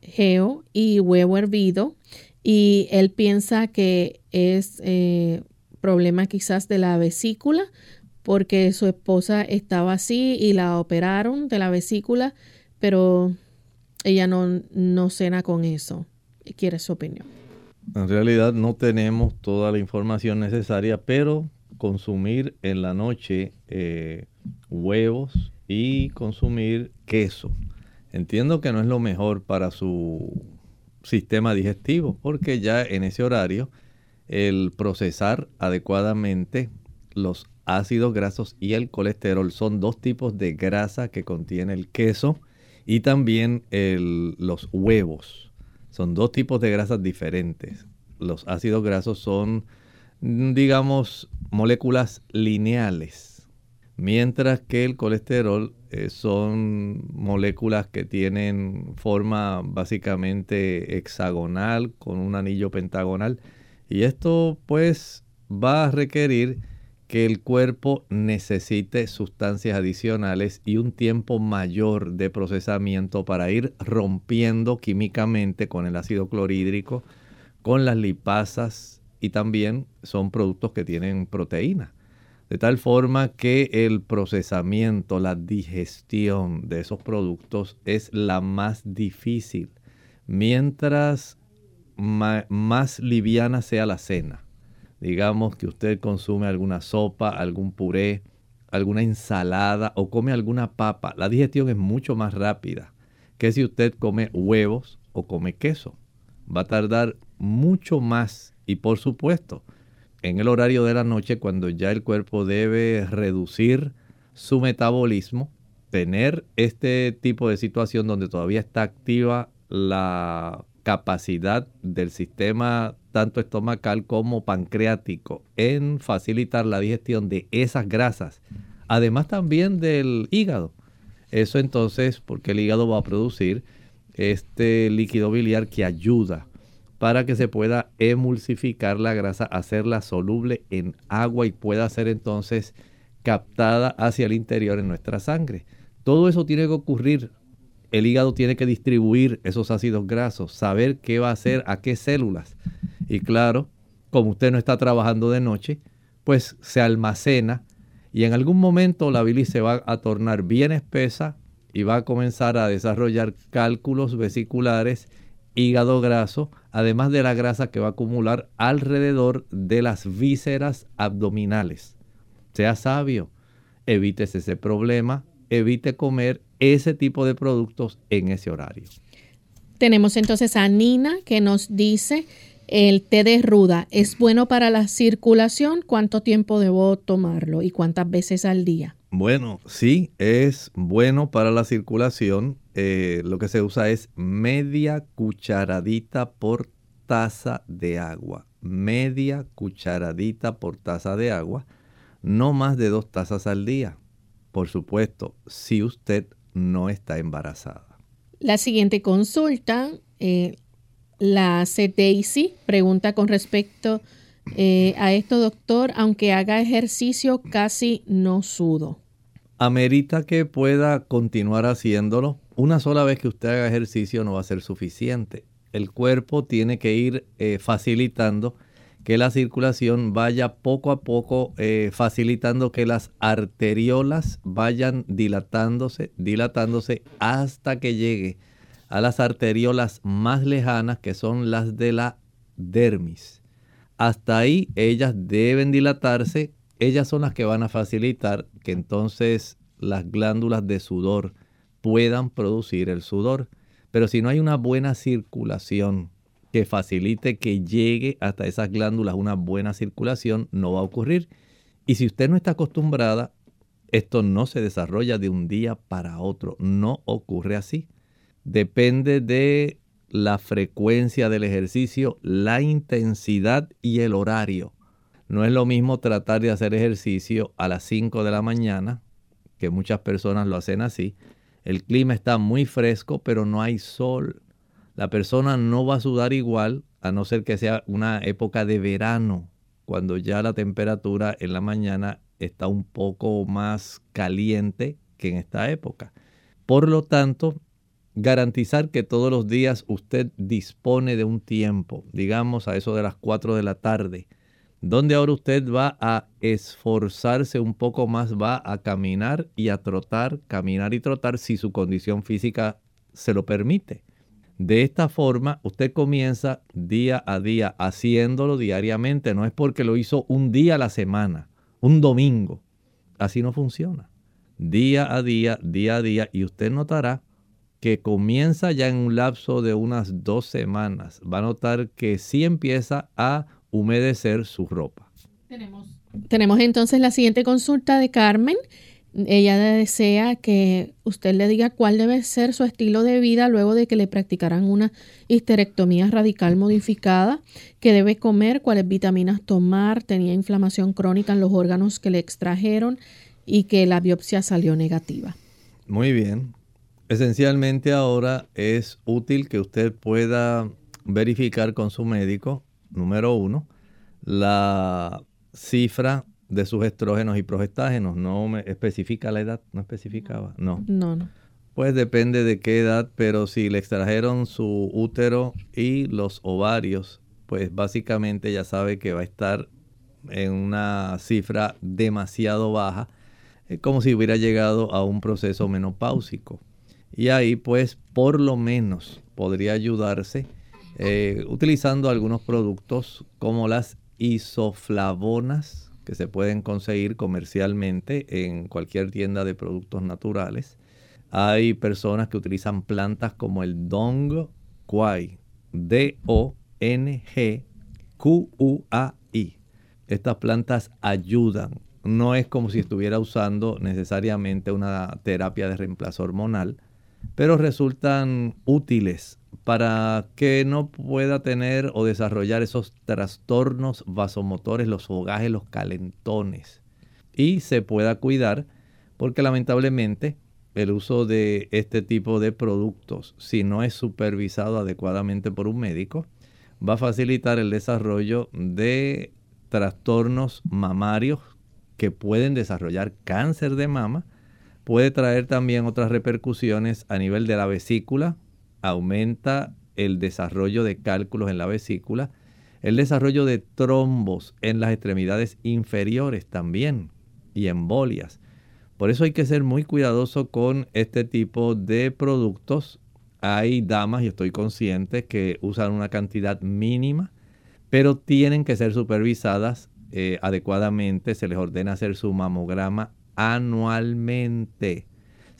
Speaker 1: geo y huevo hervido y él piensa que es eh, problema quizás de la vesícula porque su esposa estaba así y la operaron de la vesícula, pero ella no, no cena con eso. Quiere su opinión.
Speaker 2: En realidad no tenemos toda la información necesaria, pero consumir en la noche eh, huevos y consumir queso. Entiendo que no es lo mejor para su sistema digestivo, porque ya en ese horario el procesar adecuadamente los ácidos grasos y el colesterol son dos tipos de grasa que contiene el queso y también los huevos. Son dos tipos de grasas diferentes. Los ácidos grasos son, digamos, moléculas lineales, mientras que el colesterol eh, son moléculas que tienen forma básicamente hexagonal con un anillo pentagonal. Y esto pues va a requerir que el cuerpo necesite sustancias adicionales y un tiempo mayor de procesamiento para ir rompiendo químicamente con el ácido clorhídrico, con las lipasas y también son productos que tienen proteína de tal forma que el procesamiento, la digestión de esos productos es la más difícil, mientras más liviana sea la cena. Digamos que usted consume alguna sopa, algún puré, alguna ensalada o come alguna papa, la digestión es mucho más rápida que si usted come huevos o come queso. Va a tardar mucho más y por supuesto, en el horario de la noche cuando ya el cuerpo debe reducir su metabolismo, tener este tipo de situación donde todavía está activa la capacidad del sistema tanto estomacal como pancreático en facilitar la digestión de esas grasas, además también del hígado. Eso entonces, porque el hígado va a producir este líquido biliar que ayuda para que se pueda emulsificar la grasa, hacerla soluble en agua y pueda ser entonces captada hacia el interior en nuestra sangre. Todo eso tiene que ocurrir el hígado tiene que distribuir esos ácidos grasos, saber qué va a hacer a qué células. Y claro, como usted no está trabajando de noche, pues se almacena y en algún momento la bilis se va a tornar bien espesa y va a comenzar a desarrollar cálculos vesiculares, hígado graso, además de la grasa que va a acumular alrededor de las vísceras abdominales. Sea sabio, evites ese problema, evite comer ese tipo de productos en ese horario.
Speaker 1: Tenemos entonces a Nina que nos dice, el té de ruda es bueno para la circulación, ¿cuánto tiempo debo tomarlo y cuántas veces al día?
Speaker 2: Bueno, sí, es bueno para la circulación. Eh, lo que se usa es media cucharadita por taza de agua. Media cucharadita por taza de agua. No más de dos tazas al día. Por supuesto, si usted no está embarazada.
Speaker 1: La siguiente consulta eh, la hace Daisy. Pregunta con respecto eh, a esto, doctor. Aunque haga ejercicio, casi no sudo.
Speaker 2: Amerita que pueda continuar haciéndolo. Una sola vez que usted haga ejercicio no va a ser suficiente. El cuerpo tiene que ir eh, facilitando que la circulación vaya poco a poco eh, facilitando que las arteriolas vayan dilatándose, dilatándose hasta que llegue a las arteriolas más lejanas que son las de la dermis. Hasta ahí ellas deben dilatarse, ellas son las que van a facilitar que entonces las glándulas de sudor puedan producir el sudor. Pero si no hay una buena circulación, que facilite que llegue hasta esas glándulas una buena circulación no va a ocurrir. Y si usted no está acostumbrada, esto no se desarrolla de un día para otro, no ocurre así. Depende de la frecuencia del ejercicio, la intensidad y el horario. No es lo mismo tratar de hacer ejercicio a las 5 de la mañana, que muchas personas lo hacen así. El clima está muy fresco, pero no hay sol la persona no va a sudar igual a no ser que sea una época de verano, cuando ya la temperatura en la mañana está un poco más caliente que en esta época. Por lo tanto, garantizar que todos los días usted dispone de un tiempo, digamos a eso de las 4 de la tarde, donde ahora usted va a esforzarse un poco más, va a caminar y a trotar, caminar y trotar si su condición física se lo permite. De esta forma, usted comienza día a día haciéndolo diariamente. No es porque lo hizo un día a la semana, un domingo. Así no funciona. Día a día, día a día, y usted notará que comienza ya en un lapso de unas dos semanas. Va a notar que sí empieza a humedecer su ropa.
Speaker 1: Tenemos, tenemos entonces la siguiente consulta de Carmen. Ella desea que usted le diga cuál debe ser su estilo de vida luego de que le practicaran una histerectomía radical modificada, qué debe comer, cuáles vitaminas tomar, tenía inflamación crónica en los órganos que le extrajeron y que la biopsia salió negativa.
Speaker 2: Muy bien. Esencialmente ahora es útil que usted pueda verificar con su médico, número uno, la cifra de sus estrógenos y progestágenos. No me especifica la edad, no especificaba, no.
Speaker 1: No, no.
Speaker 2: Pues depende de qué edad, pero si le extrajeron su útero y los ovarios, pues básicamente ya sabe que va a estar en una cifra demasiado baja, es como si hubiera llegado a un proceso menopáusico. Y ahí pues por lo menos podría ayudarse eh, utilizando algunos productos como las isoflavonas, que se pueden conseguir comercialmente en cualquier tienda de productos naturales. Hay personas que utilizan plantas como el Dong Quai, D-O-N-G-Q-U-A-I. Estas plantas ayudan. No es como si estuviera usando necesariamente una terapia de reemplazo hormonal, pero resultan útiles para que no pueda tener o desarrollar esos trastornos vasomotores, los fogajes, los calentones. Y se pueda cuidar porque lamentablemente el uso de este tipo de productos, si no es supervisado adecuadamente por un médico, va a facilitar el desarrollo de trastornos mamarios que pueden desarrollar cáncer de mama puede traer también otras repercusiones a nivel de la vesícula, aumenta el desarrollo de cálculos en la vesícula, el desarrollo de trombos en las extremidades inferiores también y embolias. Por eso hay que ser muy cuidadoso con este tipo de productos. Hay damas, y estoy consciente, que usan una cantidad mínima, pero tienen que ser supervisadas eh, adecuadamente. Se les ordena hacer su mamograma anualmente.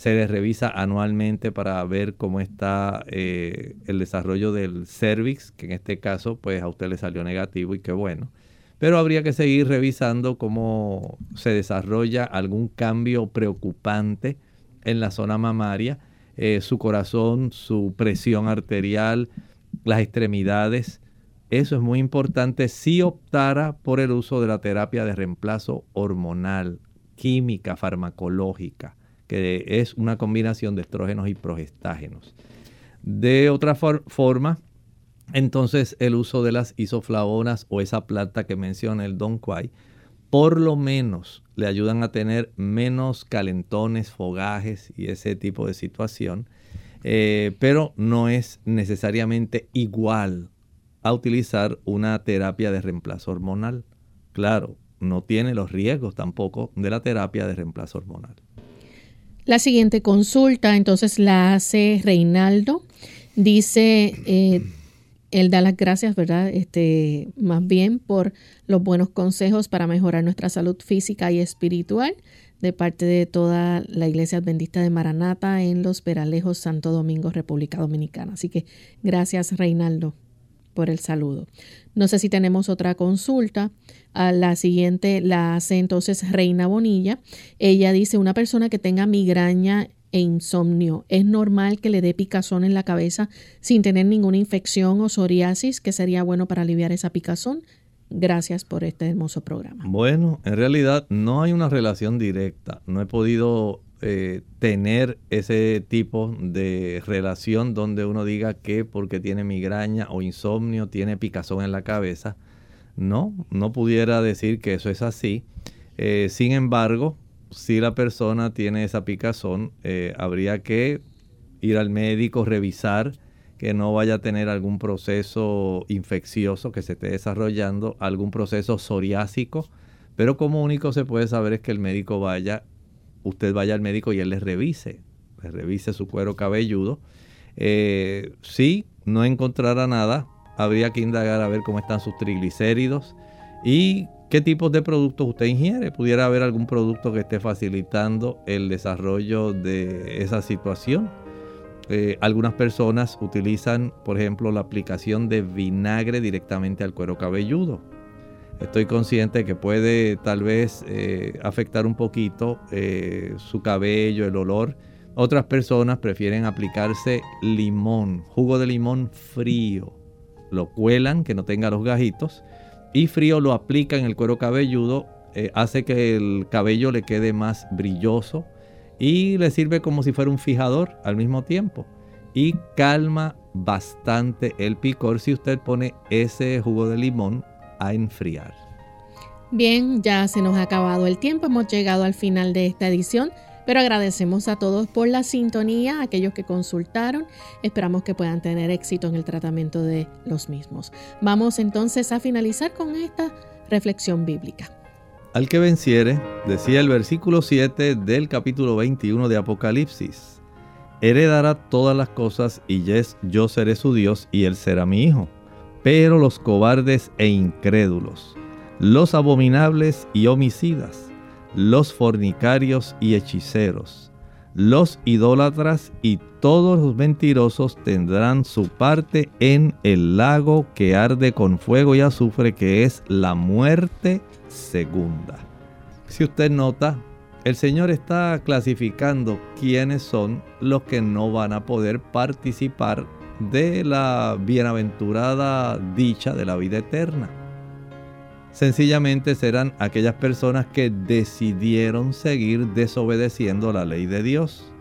Speaker 2: Se les revisa anualmente para ver cómo está eh, el desarrollo del cervix, que en este caso pues a usted le salió negativo y qué bueno. Pero habría que seguir revisando cómo se desarrolla algún cambio preocupante en la zona mamaria, eh, su corazón, su presión arterial, las extremidades. Eso es muy importante si optara por el uso de la terapia de reemplazo hormonal química farmacológica, que es una combinación de estrógenos y progestágenos. De otra forma, entonces el uso de las isoflavonas o esa planta que menciona el Don Quai, por lo menos le ayudan a tener menos calentones, fogajes y ese tipo de situación, eh, pero no es necesariamente igual a utilizar una terapia de reemplazo hormonal. Claro, no tiene los riesgos tampoco de la terapia de reemplazo hormonal.
Speaker 1: La siguiente consulta entonces la hace Reinaldo. Dice, eh, él da las gracias, ¿verdad? Este, más bien por los buenos consejos para mejorar nuestra salud física y espiritual de parte de toda la Iglesia Adventista de Maranata en Los Peralejos, Santo Domingo, República Dominicana. Así que gracias, Reinaldo, por el saludo. No sé si tenemos otra consulta. A la siguiente la hace entonces Reina Bonilla. Ella dice, una persona que tenga migraña e insomnio, ¿es normal que le dé picazón en la cabeza sin tener ninguna infección o psoriasis que sería bueno para aliviar esa picazón? Gracias por este hermoso programa.
Speaker 2: Bueno, en realidad no hay una relación directa. No he podido eh, tener ese tipo de relación donde uno diga que porque tiene migraña o insomnio tiene picazón en la cabeza. No, no pudiera decir que eso es así. Eh, sin embargo, si la persona tiene esa picazón, eh, habría que ir al médico, revisar que no vaya a tener algún proceso infeccioso que se esté desarrollando, algún proceso psoriásico. Pero como único se puede saber es que el médico vaya, usted vaya al médico y él le revise, le revise su cuero cabelludo. Eh, si no encontrara nada, habría que indagar a ver cómo están sus triglicéridos y qué tipos de productos usted ingiere. Pudiera haber algún producto que esté facilitando el desarrollo de esa situación. Eh, algunas personas utilizan, por ejemplo, la aplicación de vinagre directamente al cuero cabelludo. Estoy consciente que puede tal vez eh, afectar un poquito eh, su cabello, el olor. Otras personas prefieren aplicarse limón, jugo de limón frío lo cuelan, que no tenga los gajitos, y frío lo aplica en el cuero cabelludo, eh, hace que el cabello le quede más brilloso y le sirve como si fuera un fijador al mismo tiempo. Y calma bastante el picor si usted pone ese jugo de limón a enfriar.
Speaker 1: Bien, ya se nos ha acabado el tiempo, hemos llegado al final de esta edición. Pero agradecemos a todos por la sintonía, a aquellos que consultaron. Esperamos que puedan tener éxito en el tratamiento de los mismos. Vamos entonces a finalizar con esta reflexión bíblica.
Speaker 2: Al que venciere, decía el versículo 7 del capítulo 21 de Apocalipsis, heredará todas las cosas y yo seré su Dios y él será mi hijo. Pero los cobardes e incrédulos, los abominables y homicidas, los fornicarios y hechiceros, los idólatras y todos los mentirosos tendrán su parte en el lago que arde con fuego y azufre, que es la muerte segunda. Si usted nota, el Señor está clasificando quiénes son los que no van a poder participar de la bienaventurada dicha de la vida eterna sencillamente serán aquellas personas que decidieron seguir desobedeciendo la ley de Dios.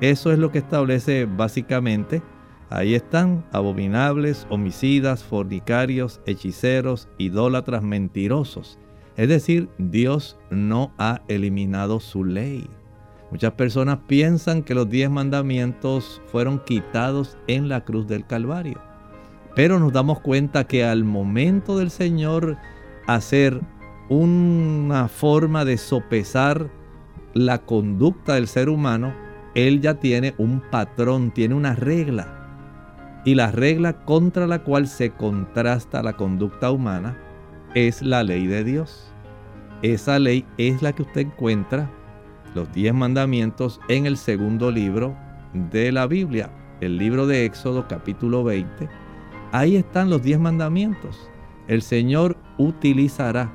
Speaker 2: Eso es lo que establece básicamente. Ahí están abominables, homicidas, fornicarios, hechiceros, idólatras, mentirosos. Es decir, Dios no ha eliminado su ley. Muchas personas piensan que los diez mandamientos fueron quitados en la cruz del Calvario. Pero nos damos cuenta que al momento del Señor hacer una forma de sopesar la conducta del ser humano, Él ya tiene un patrón, tiene una regla. Y la regla contra la cual se contrasta la conducta humana es la ley de Dios. Esa ley es la que usted encuentra, los diez mandamientos, en el segundo libro de la Biblia, el libro de Éxodo capítulo 20 Ahí están los diez mandamientos. El Señor utilizará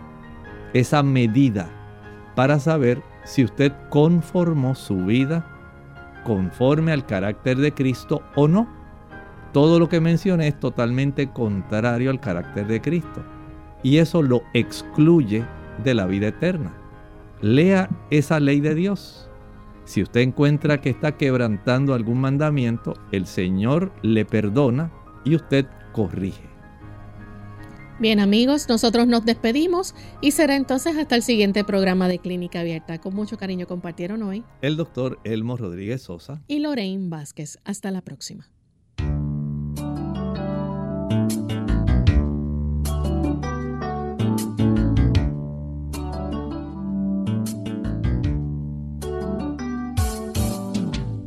Speaker 2: esa medida para saber si usted conformó su vida conforme al carácter de Cristo o no. Todo lo que mencioné es totalmente contrario al carácter de Cristo. Y eso lo excluye de la vida eterna. Lea esa ley de Dios. Si usted encuentra que está quebrantando algún mandamiento, el Señor le perdona y usted corrige.
Speaker 1: Bien amigos, nosotros nos despedimos y será entonces hasta el siguiente programa de Clínica Abierta. Con mucho cariño compartieron hoy
Speaker 2: el doctor Elmo Rodríguez Sosa
Speaker 1: y Lorraine Vázquez. Hasta la próxima.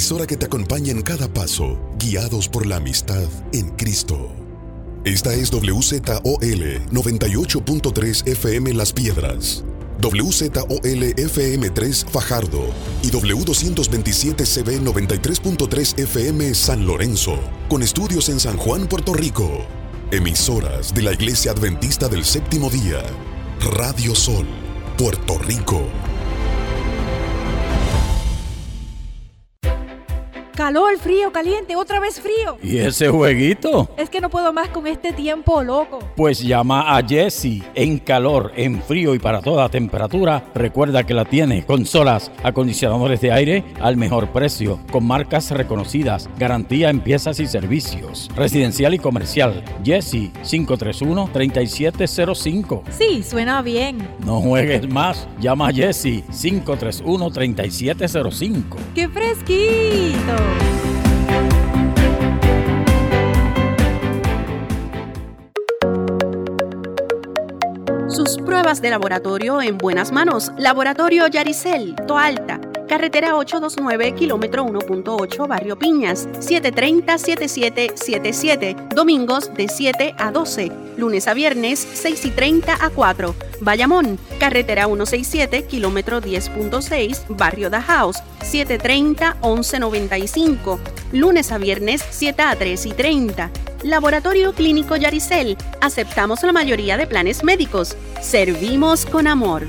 Speaker 14: Emisora que te acompaña en cada paso, guiados por la amistad en Cristo. Esta es WZOL 98.3 FM Las Piedras, WZOL FM 3 Fajardo y W227CB 93.3 FM San Lorenzo, con estudios en San Juan, Puerto Rico. Emisoras de la Iglesia Adventista del Séptimo Día. Radio Sol, Puerto Rico.
Speaker 15: Calor, frío, caliente, otra vez frío.
Speaker 16: ¿Y ese jueguito?
Speaker 15: Es que no puedo más con este tiempo loco.
Speaker 16: Pues llama a Jesse. En calor, en frío y para toda temperatura, recuerda que la tiene. Consolas, acondicionadores de aire al mejor precio, con marcas reconocidas, garantía en piezas y servicios. Residencial y comercial. Jesse 531-3705.
Speaker 15: Sí, suena bien.
Speaker 16: No juegues más. Llama a Jesse 531-3705.
Speaker 15: ¡Qué fresquito!
Speaker 7: Sus pruebas de laboratorio en buenas manos. Laboratorio Yaricel, Toalta
Speaker 17: carretera 829, kilómetro 1.8, Barrio Piñas, 730-7777, domingos de 7 a 12, lunes a viernes 6 y 30 a 4. Bayamón, carretera 167, kilómetro 10.6, Barrio The House, 730-1195, lunes a viernes 7 a 3 y 30. Laboratorio Clínico Yaricel, aceptamos la mayoría de planes médicos. Servimos con amor.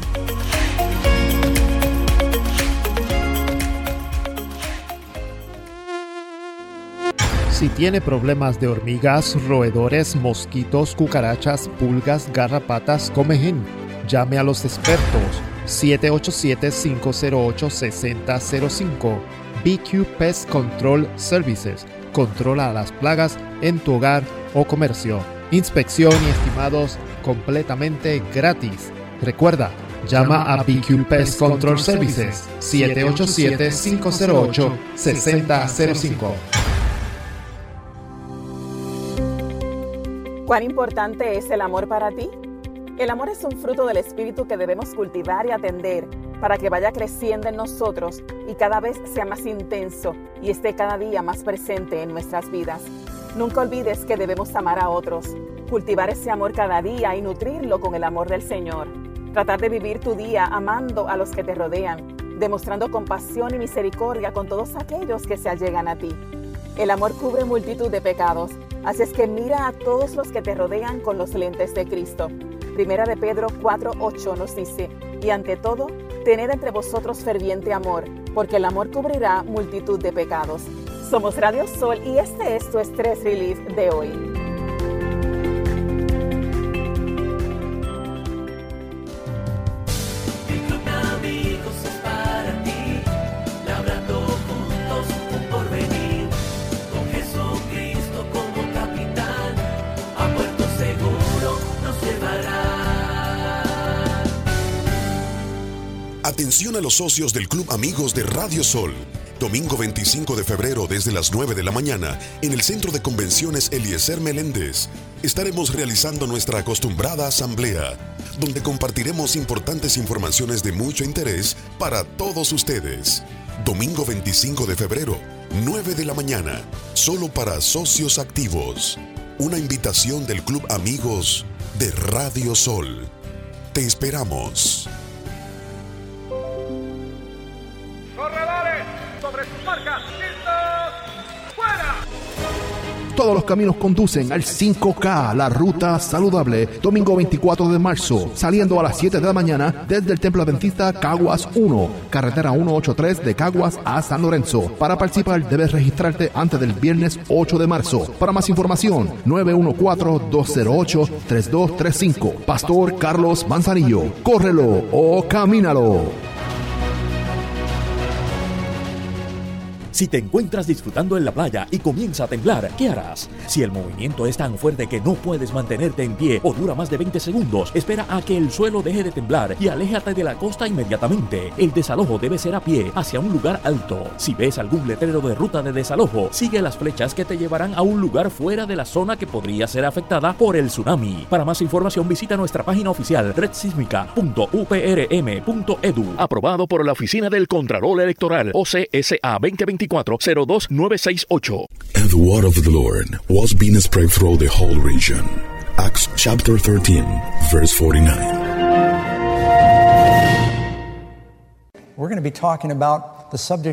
Speaker 18: Si tiene problemas de hormigas, roedores, mosquitos, cucarachas, pulgas, garrapatas, comején, llame a los expertos 787-508-6005. BQ Pest Control Services. Controla las plagas en tu hogar o comercio. Inspección y estimados completamente gratis. Recuerda, llama a BQ Pest Control Services 787-508-6005.
Speaker 19: ¿Cuán importante es el amor para ti? El amor es un fruto del Espíritu que debemos cultivar y atender para que vaya creciendo en nosotros y cada vez sea más intenso y esté cada día más presente en nuestras vidas. Nunca olvides que debemos amar a otros, cultivar ese amor cada día y nutrirlo con el amor del Señor. Tratar de vivir tu día amando a los que te rodean, demostrando compasión y misericordia con todos aquellos que se allegan a ti. El amor cubre multitud de pecados, así es que mira a todos los que te rodean con los lentes de Cristo. Primera de Pedro 4:8 nos dice, y ante todo, tened entre vosotros ferviente amor, porque el amor cubrirá multitud de pecados. Somos Radio Sol y este es tu Stress Relief de hoy.
Speaker 14: Atención a los socios del Club Amigos de Radio Sol. Domingo 25 de febrero desde las 9 de la mañana en el Centro de Convenciones Eliezer Meléndez. Estaremos realizando nuestra acostumbrada asamblea, donde compartiremos importantes informaciones de mucho interés para todos ustedes. Domingo 25 de febrero, 9 de la mañana, solo para socios activos. Una invitación del Club Amigos de Radio Sol. Te esperamos.
Speaker 3: Todos los caminos conducen al 5K, la ruta saludable, domingo 24 de marzo, saliendo a las 7 de la mañana desde el Templo Adventista Caguas 1, carretera 183 de Caguas a San Lorenzo. Para participar debes registrarte antes del viernes 8 de marzo. Para más información, 914-208-3235. Pastor Carlos Manzanillo. Córrelo o camínalo.
Speaker 20: Si te encuentras disfrutando en la playa y comienza a temblar, ¿qué harás? Si el movimiento es tan fuerte que no puedes mantenerte en pie o dura más de 20 segundos, espera a que el suelo deje de temblar y aléjate de la costa inmediatamente. El desalojo debe ser a pie, hacia un lugar alto. Si ves algún letrero de ruta de desalojo, sigue las flechas que te llevarán a un lugar fuera de la zona que podría ser afectada por el tsunami. Para más información visita nuestra página oficial redsísmica.uprm.edu. Aprobado por la Oficina del Contralor Electoral OCSA 2024 02968.
Speaker 14: And the word of the Lord was being spread through the whole region. Acts chapter 13, verse 49.
Speaker 21: We're going to be talking about the subject